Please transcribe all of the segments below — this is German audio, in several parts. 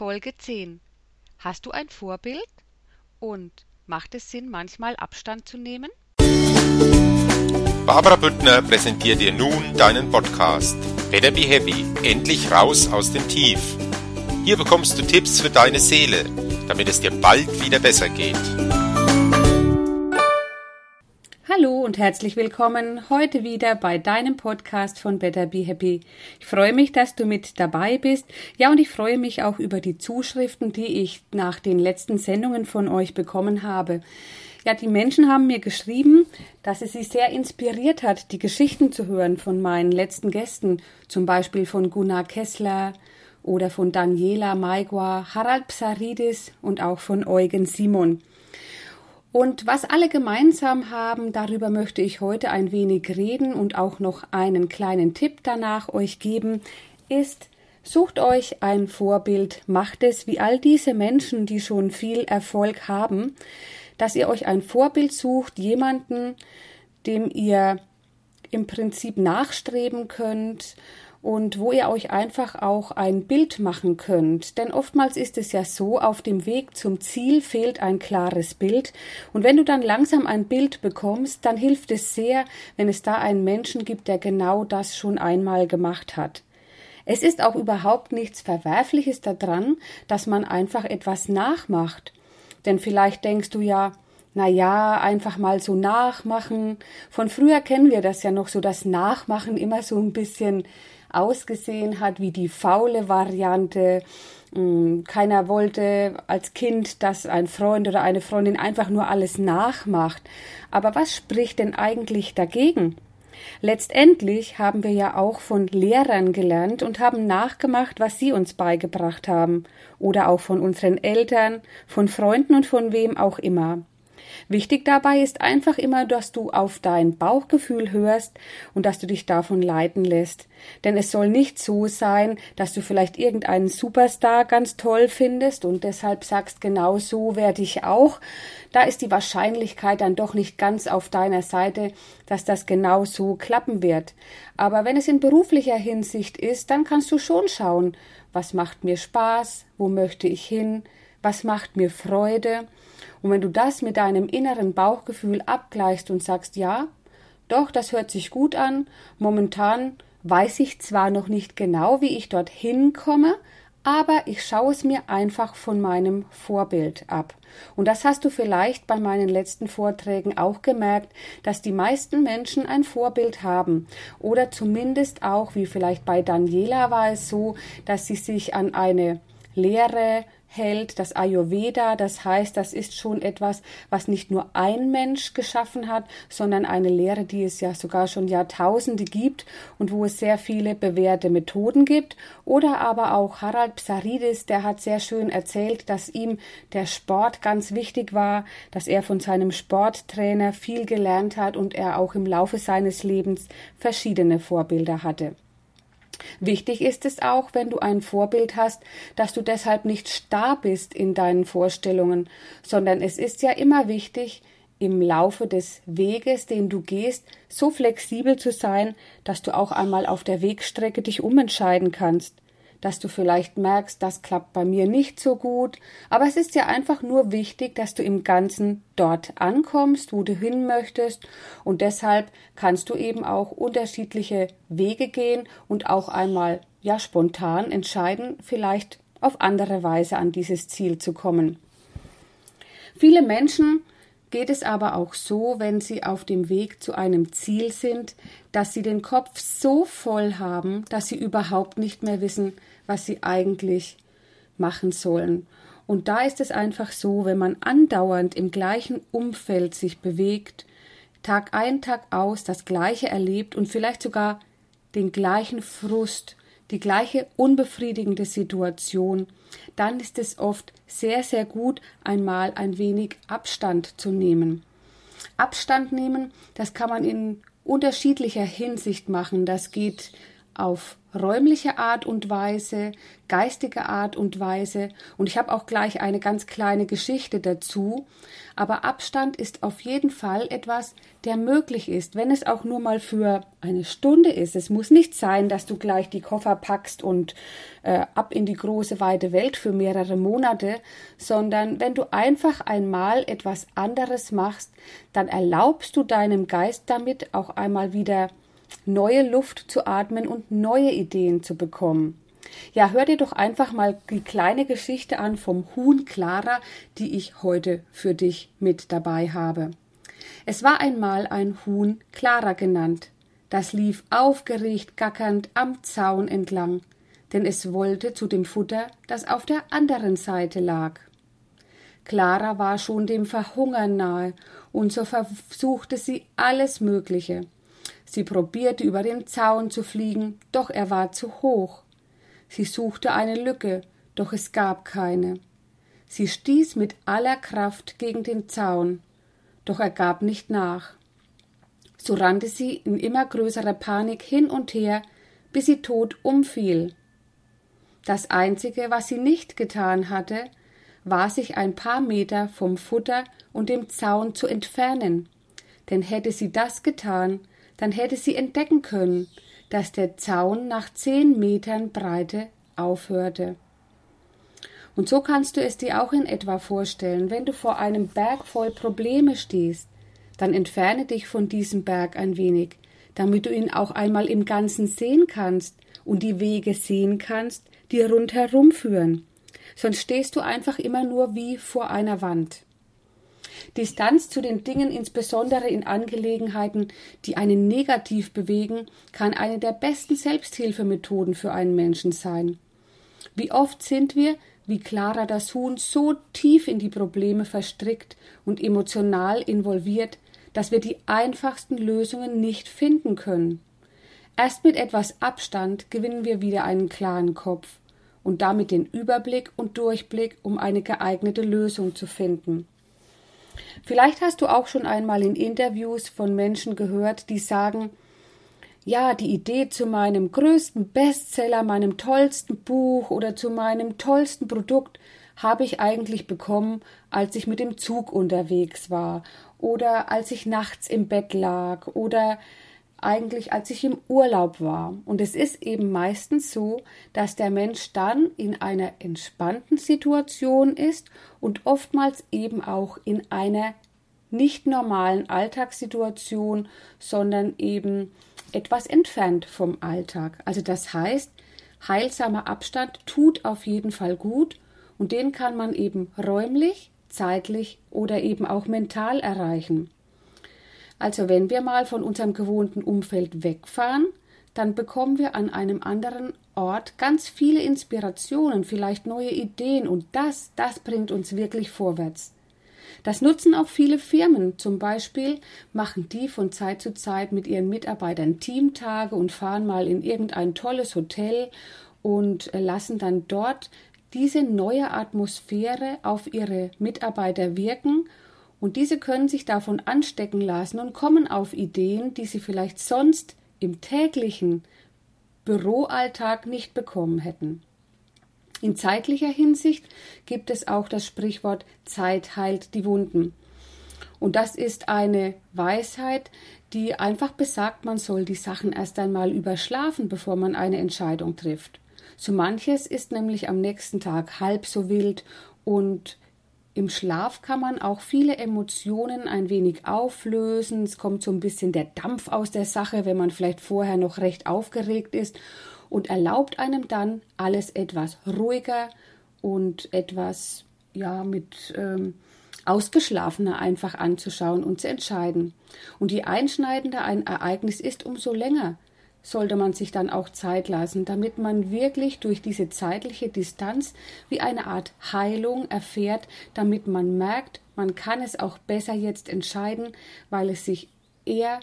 Folge 10. Hast du ein Vorbild? Und macht es Sinn, manchmal Abstand zu nehmen? Barbara Büttner präsentiert dir nun deinen Podcast. Better Be Happy. Endlich raus aus dem Tief. Hier bekommst du Tipps für deine Seele, damit es dir bald wieder besser geht. Hallo und herzlich willkommen heute wieder bei deinem Podcast von Better Be Happy. Ich freue mich, dass du mit dabei bist. Ja, und ich freue mich auch über die Zuschriften, die ich nach den letzten Sendungen von euch bekommen habe. Ja, die Menschen haben mir geschrieben, dass es sie sehr inspiriert hat, die Geschichten zu hören von meinen letzten Gästen, zum Beispiel von Gunnar Kessler oder von Daniela Maigua, Harald Psaridis und auch von Eugen Simon. Und was alle gemeinsam haben, darüber möchte ich heute ein wenig reden und auch noch einen kleinen Tipp danach euch geben, ist, sucht euch ein Vorbild, macht es wie all diese Menschen, die schon viel Erfolg haben, dass ihr euch ein Vorbild sucht, jemanden, dem ihr im Prinzip nachstreben könnt und wo ihr euch einfach auch ein Bild machen könnt. Denn oftmals ist es ja so, auf dem Weg zum Ziel fehlt ein klares Bild. Und wenn du dann langsam ein Bild bekommst, dann hilft es sehr, wenn es da einen Menschen gibt, der genau das schon einmal gemacht hat. Es ist auch überhaupt nichts Verwerfliches daran, dass man einfach etwas nachmacht. Denn vielleicht denkst du ja, na ja, einfach mal so nachmachen. Von früher kennen wir das ja noch so, das Nachmachen immer so ein bisschen ausgesehen hat wie die faule Variante. Mm, keiner wollte als Kind, dass ein Freund oder eine Freundin einfach nur alles nachmacht. Aber was spricht denn eigentlich dagegen? Letztendlich haben wir ja auch von Lehrern gelernt und haben nachgemacht, was sie uns beigebracht haben, oder auch von unseren Eltern, von Freunden und von wem auch immer. Wichtig dabei ist einfach immer, dass du auf dein Bauchgefühl hörst und dass du dich davon leiten lässt. Denn es soll nicht so sein, dass du vielleicht irgendeinen Superstar ganz toll findest und deshalb sagst, genau so werde ich auch. Da ist die Wahrscheinlichkeit dann doch nicht ganz auf deiner Seite, dass das genau so klappen wird. Aber wenn es in beruflicher Hinsicht ist, dann kannst du schon schauen, was macht mir Spaß, wo möchte ich hin, was macht mir Freude und wenn du das mit deinem inneren Bauchgefühl abgleichst und sagst, ja, doch, das hört sich gut an, momentan weiß ich zwar noch nicht genau, wie ich dorthin komme, aber ich schaue es mir einfach von meinem Vorbild ab. Und das hast du vielleicht bei meinen letzten Vorträgen auch gemerkt, dass die meisten Menschen ein Vorbild haben. Oder zumindest auch, wie vielleicht bei Daniela war es so, dass sie sich an eine Lehre hält, das Ayurveda, das heißt, das ist schon etwas, was nicht nur ein Mensch geschaffen hat, sondern eine Lehre, die es ja sogar schon Jahrtausende gibt und wo es sehr viele bewährte Methoden gibt. Oder aber auch Harald Psaridis, der hat sehr schön erzählt, dass ihm der Sport ganz wichtig war, dass er von seinem Sporttrainer viel gelernt hat und er auch im Laufe seines Lebens verschiedene Vorbilder hatte. Wichtig ist es auch, wenn du ein Vorbild hast, dass du deshalb nicht starr bist in deinen Vorstellungen, sondern es ist ja immer wichtig, im Laufe des Weges, den du gehst, so flexibel zu sein, dass du auch einmal auf der Wegstrecke dich umentscheiden kannst dass du vielleicht merkst, das klappt bei mir nicht so gut, aber es ist ja einfach nur wichtig, dass du im Ganzen dort ankommst, wo du hin möchtest und deshalb kannst du eben auch unterschiedliche Wege gehen und auch einmal ja spontan entscheiden, vielleicht auf andere Weise an dieses Ziel zu kommen. Viele Menschen geht es aber auch so, wenn sie auf dem Weg zu einem Ziel sind, dass sie den Kopf so voll haben, dass sie überhaupt nicht mehr wissen, was sie eigentlich machen sollen. Und da ist es einfach so, wenn man andauernd im gleichen Umfeld sich bewegt, Tag ein, Tag aus das Gleiche erlebt und vielleicht sogar den gleichen Frust, die gleiche unbefriedigende Situation, dann ist es oft sehr, sehr gut, einmal ein wenig Abstand zu nehmen. Abstand nehmen, das kann man in unterschiedlicher Hinsicht machen. Das geht auf räumliche Art und Weise, geistige Art und Weise. Und ich habe auch gleich eine ganz kleine Geschichte dazu, aber Abstand ist auf jeden Fall etwas, der möglich ist, wenn es auch nur mal für eine Stunde ist. Es muss nicht sein, dass du gleich die Koffer packst und äh, ab in die große weite Welt für mehrere Monate, sondern wenn du einfach einmal etwas anderes machst, dann erlaubst du deinem Geist damit auch einmal wieder neue Luft zu atmen und neue Ideen zu bekommen. Ja, hör dir doch einfach mal die kleine Geschichte an vom Huhn Clara, die ich heute für dich mit dabei habe. Es war einmal ein Huhn Clara genannt. Das lief aufgeregt gackernd am Zaun entlang, denn es wollte zu dem Futter, das auf der anderen Seite lag. Clara war schon dem Verhungern nahe, und so versuchte sie alles Mögliche. Sie probierte über den Zaun zu fliegen, doch er war zu hoch. Sie suchte eine Lücke, doch es gab keine. Sie stieß mit aller Kraft gegen den Zaun, doch er gab nicht nach. So rannte sie in immer größerer Panik hin und her, bis sie tot umfiel. Das Einzige, was sie nicht getan hatte, war sich ein paar Meter vom Futter und dem Zaun zu entfernen, denn hätte sie das getan, dann hätte sie entdecken können, dass der Zaun nach zehn Metern Breite aufhörte. Und so kannst du es dir auch in etwa vorstellen, wenn du vor einem Berg voll Probleme stehst, dann entferne dich von diesem Berg ein wenig, damit du ihn auch einmal im Ganzen sehen kannst und die Wege sehen kannst, die rundherum führen. Sonst stehst du einfach immer nur wie vor einer Wand. Distanz zu den Dingen, insbesondere in Angelegenheiten, die einen negativ bewegen, kann eine der besten Selbsthilfemethoden für einen Menschen sein. Wie oft sind wir, wie Clara das Huhn, so tief in die Probleme verstrickt und emotional involviert, dass wir die einfachsten Lösungen nicht finden können. Erst mit etwas Abstand gewinnen wir wieder einen klaren Kopf und damit den Überblick und Durchblick, um eine geeignete Lösung zu finden. Vielleicht hast du auch schon einmal in Interviews von Menschen gehört, die sagen, ja, die Idee zu meinem größten Bestseller, meinem tollsten Buch oder zu meinem tollsten Produkt habe ich eigentlich bekommen, als ich mit dem Zug unterwegs war oder als ich nachts im Bett lag oder eigentlich, als ich im Urlaub war. Und es ist eben meistens so, dass der Mensch dann in einer entspannten Situation ist und oftmals eben auch in einer nicht normalen Alltagssituation, sondern eben etwas entfernt vom Alltag. Also das heißt, heilsamer Abstand tut auf jeden Fall gut und den kann man eben räumlich, zeitlich oder eben auch mental erreichen. Also wenn wir mal von unserem gewohnten Umfeld wegfahren, dann bekommen wir an einem anderen Ort ganz viele Inspirationen, vielleicht neue Ideen und das, das bringt uns wirklich vorwärts. Das nutzen auch viele Firmen. Zum Beispiel machen die von Zeit zu Zeit mit ihren Mitarbeitern Teamtage und fahren mal in irgendein tolles Hotel und lassen dann dort diese neue Atmosphäre auf ihre Mitarbeiter wirken und diese können sich davon anstecken lassen und kommen auf Ideen, die sie vielleicht sonst im täglichen Büroalltag nicht bekommen hätten. In zeitlicher Hinsicht gibt es auch das Sprichwort Zeit heilt die Wunden. Und das ist eine Weisheit, die einfach besagt, man soll die Sachen erst einmal überschlafen, bevor man eine Entscheidung trifft. So manches ist nämlich am nächsten Tag halb so wild und im Schlaf kann man auch viele Emotionen ein wenig auflösen. Es kommt so ein bisschen der Dampf aus der Sache, wenn man vielleicht vorher noch recht aufgeregt ist und erlaubt einem dann alles etwas ruhiger und etwas ja mit ähm, ausgeschlafener einfach anzuschauen und zu entscheiden. Und je einschneidender ein Ereignis ist, umso länger sollte man sich dann auch Zeit lassen, damit man wirklich durch diese zeitliche Distanz wie eine Art Heilung erfährt, damit man merkt, man kann es auch besser jetzt entscheiden, weil es sich eher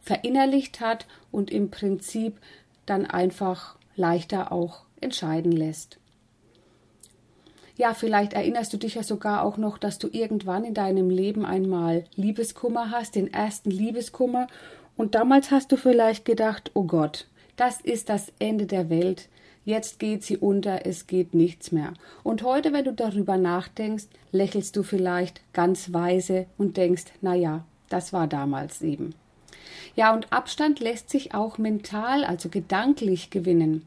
verinnerlicht hat und im Prinzip dann einfach leichter auch entscheiden lässt. Ja, vielleicht erinnerst du dich ja sogar auch noch, dass du irgendwann in deinem Leben einmal Liebeskummer hast, den ersten Liebeskummer und damals hast du vielleicht gedacht, oh Gott, das ist das Ende der Welt, jetzt geht sie unter, es geht nichts mehr. Und heute, wenn du darüber nachdenkst, lächelst du vielleicht ganz weise und denkst, na ja, das war damals eben. Ja, und Abstand lässt sich auch mental, also gedanklich gewinnen.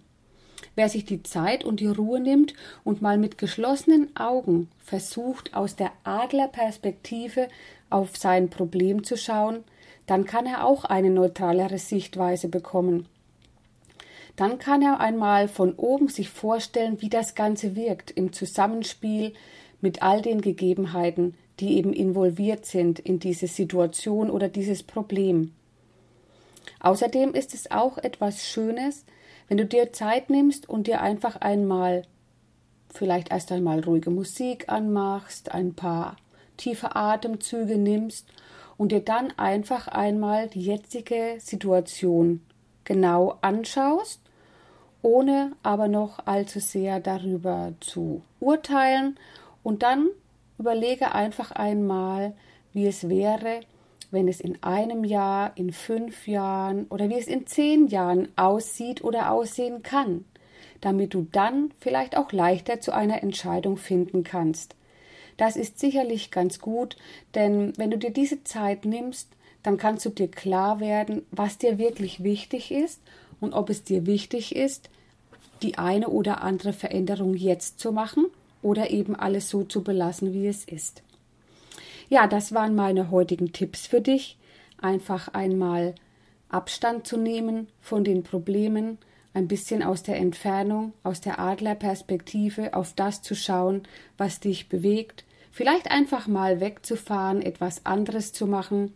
Wer sich die Zeit und die Ruhe nimmt und mal mit geschlossenen Augen versucht, aus der Adlerperspektive auf sein Problem zu schauen, dann kann er auch eine neutralere Sichtweise bekommen. Dann kann er einmal von oben sich vorstellen, wie das Ganze wirkt im Zusammenspiel mit all den Gegebenheiten, die eben involviert sind in diese Situation oder dieses Problem. Außerdem ist es auch etwas Schönes, wenn du dir Zeit nimmst und dir einfach einmal vielleicht erst einmal ruhige Musik anmachst, ein paar tiefe Atemzüge nimmst und dir dann einfach einmal die jetzige Situation genau anschaust, ohne aber noch allzu sehr darüber zu urteilen und dann überlege einfach einmal, wie es wäre, wenn es in einem Jahr, in fünf Jahren oder wie es in zehn Jahren aussieht oder aussehen kann, damit du dann vielleicht auch leichter zu einer Entscheidung finden kannst. Das ist sicherlich ganz gut, denn wenn du dir diese Zeit nimmst, dann kannst du dir klar werden, was dir wirklich wichtig ist und ob es dir wichtig ist, die eine oder andere Veränderung jetzt zu machen oder eben alles so zu belassen, wie es ist. Ja, das waren meine heutigen Tipps für dich. Einfach einmal Abstand zu nehmen von den Problemen, ein bisschen aus der Entfernung, aus der Adlerperspektive auf das zu schauen, was dich bewegt, vielleicht einfach mal wegzufahren, etwas anderes zu machen.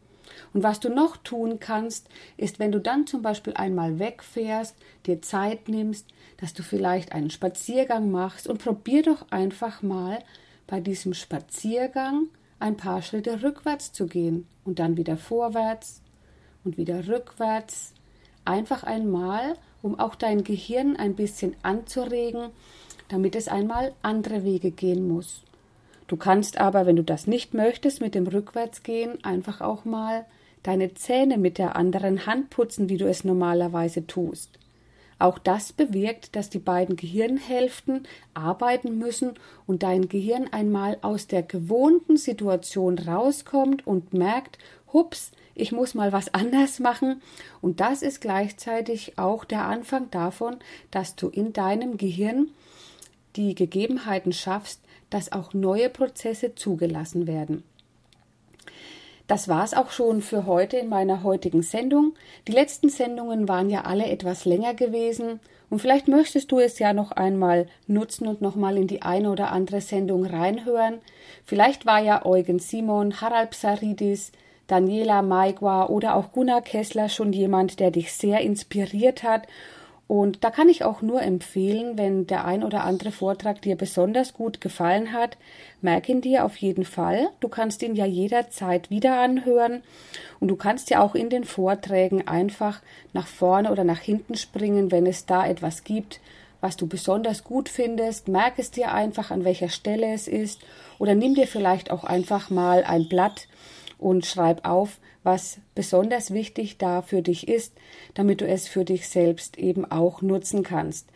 Und was du noch tun kannst, ist, wenn du dann zum Beispiel einmal wegfährst, dir Zeit nimmst, dass du vielleicht einen Spaziergang machst und probier doch einfach mal bei diesem Spaziergang ein paar Schritte rückwärts zu gehen und dann wieder vorwärts und wieder rückwärts. Einfach einmal, um auch dein Gehirn ein bisschen anzuregen, damit es einmal andere Wege gehen muss. Du kannst aber, wenn du das nicht möchtest, mit dem Rückwärtsgehen einfach auch mal deine Zähne mit der anderen Hand putzen, wie du es normalerweise tust. Auch das bewirkt, dass die beiden Gehirnhälften arbeiten müssen und dein Gehirn einmal aus der gewohnten Situation rauskommt und merkt, hups, ich muss mal was anders machen. Und das ist gleichzeitig auch der Anfang davon, dass du in deinem Gehirn die Gegebenheiten schaffst, dass auch neue Prozesse zugelassen werden. Das war's auch schon für heute in meiner heutigen Sendung. Die letzten Sendungen waren ja alle etwas länger gewesen und vielleicht möchtest du es ja noch einmal nutzen und noch mal in die eine oder andere Sendung reinhören. Vielleicht war ja Eugen Simon, Harald Psaridis, Daniela Maigwa oder auch Gunnar Kessler schon jemand, der dich sehr inspiriert hat und da kann ich auch nur empfehlen, wenn der ein oder andere Vortrag dir besonders gut gefallen hat, merk ihn dir auf jeden Fall. Du kannst ihn ja jederzeit wieder anhören und du kannst ja auch in den Vorträgen einfach nach vorne oder nach hinten springen, wenn es da etwas gibt, was du besonders gut findest. Merk es dir einfach, an welcher Stelle es ist oder nimm dir vielleicht auch einfach mal ein Blatt und schreib auf, was besonders wichtig da für dich ist, damit du es für dich selbst eben auch nutzen kannst.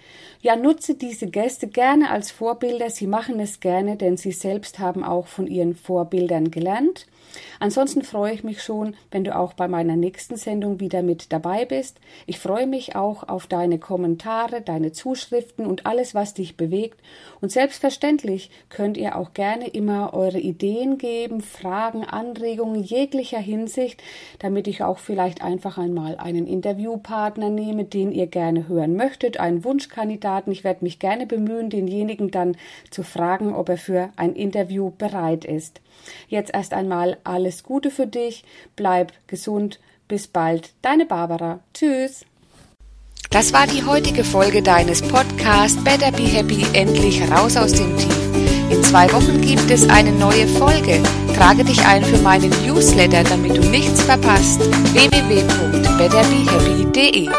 Ja, nutze diese Gäste gerne als Vorbilder. Sie machen es gerne, denn sie selbst haben auch von ihren Vorbildern gelernt. Ansonsten freue ich mich schon, wenn du auch bei meiner nächsten Sendung wieder mit dabei bist. Ich freue mich auch auf deine Kommentare, deine Zuschriften und alles, was dich bewegt. Und selbstverständlich könnt ihr auch gerne immer eure Ideen geben, Fragen, Anregungen jeglicher Hinsicht, damit ich auch vielleicht einfach einmal einen Interviewpartner nehme, den ihr gerne hören möchtet, einen Wunschkandidaten. Ich werde mich gerne bemühen, denjenigen dann zu fragen, ob er für ein Interview bereit ist. Jetzt erst einmal alles Gute für dich, bleib gesund, bis bald, deine Barbara. Tschüss. Das war die heutige Folge deines Podcasts Better Be Happy, endlich raus aus dem Tief. In zwei Wochen gibt es eine neue Folge. Trage dich ein für meinen Newsletter, damit du nichts verpasst. www.betterbehappy.de